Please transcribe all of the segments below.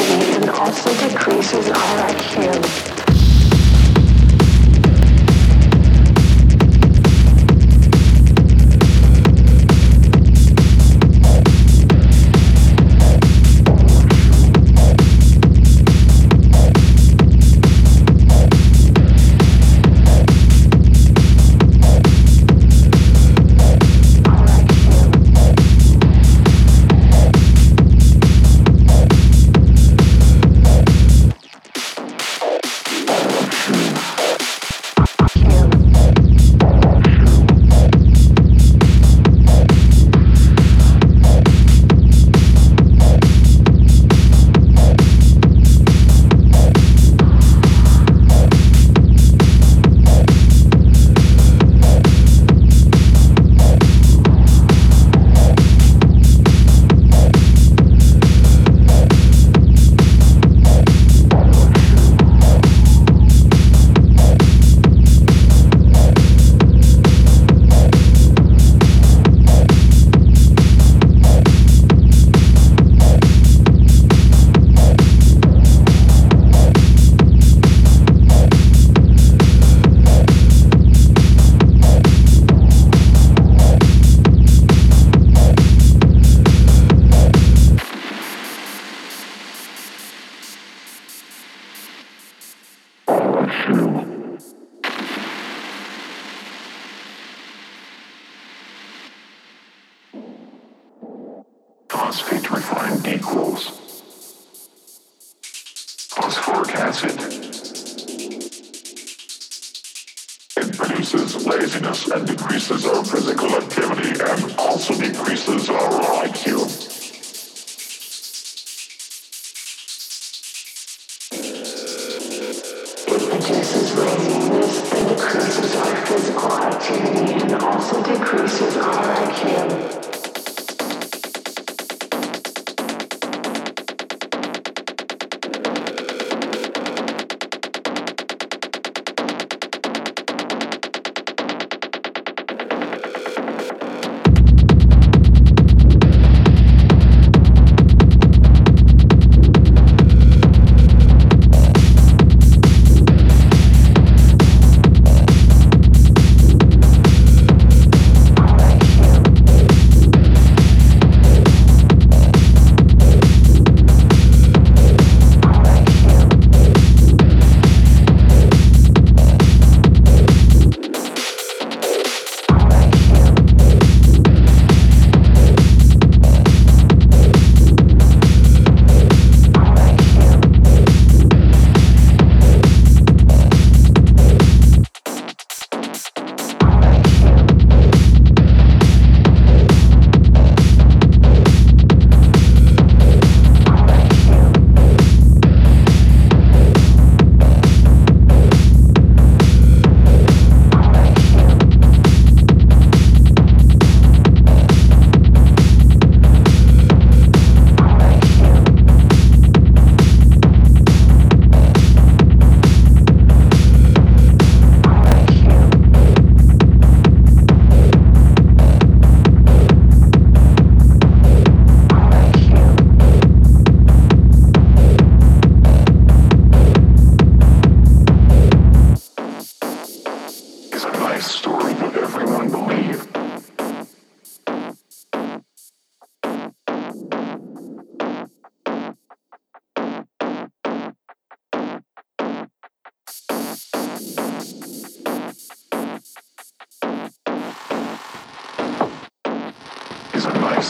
physical and also decreases our IQ.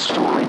story.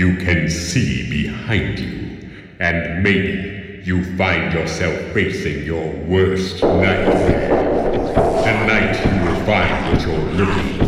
You can see behind you, and maybe you find yourself facing your worst nightmare. Tonight you will find what you're looking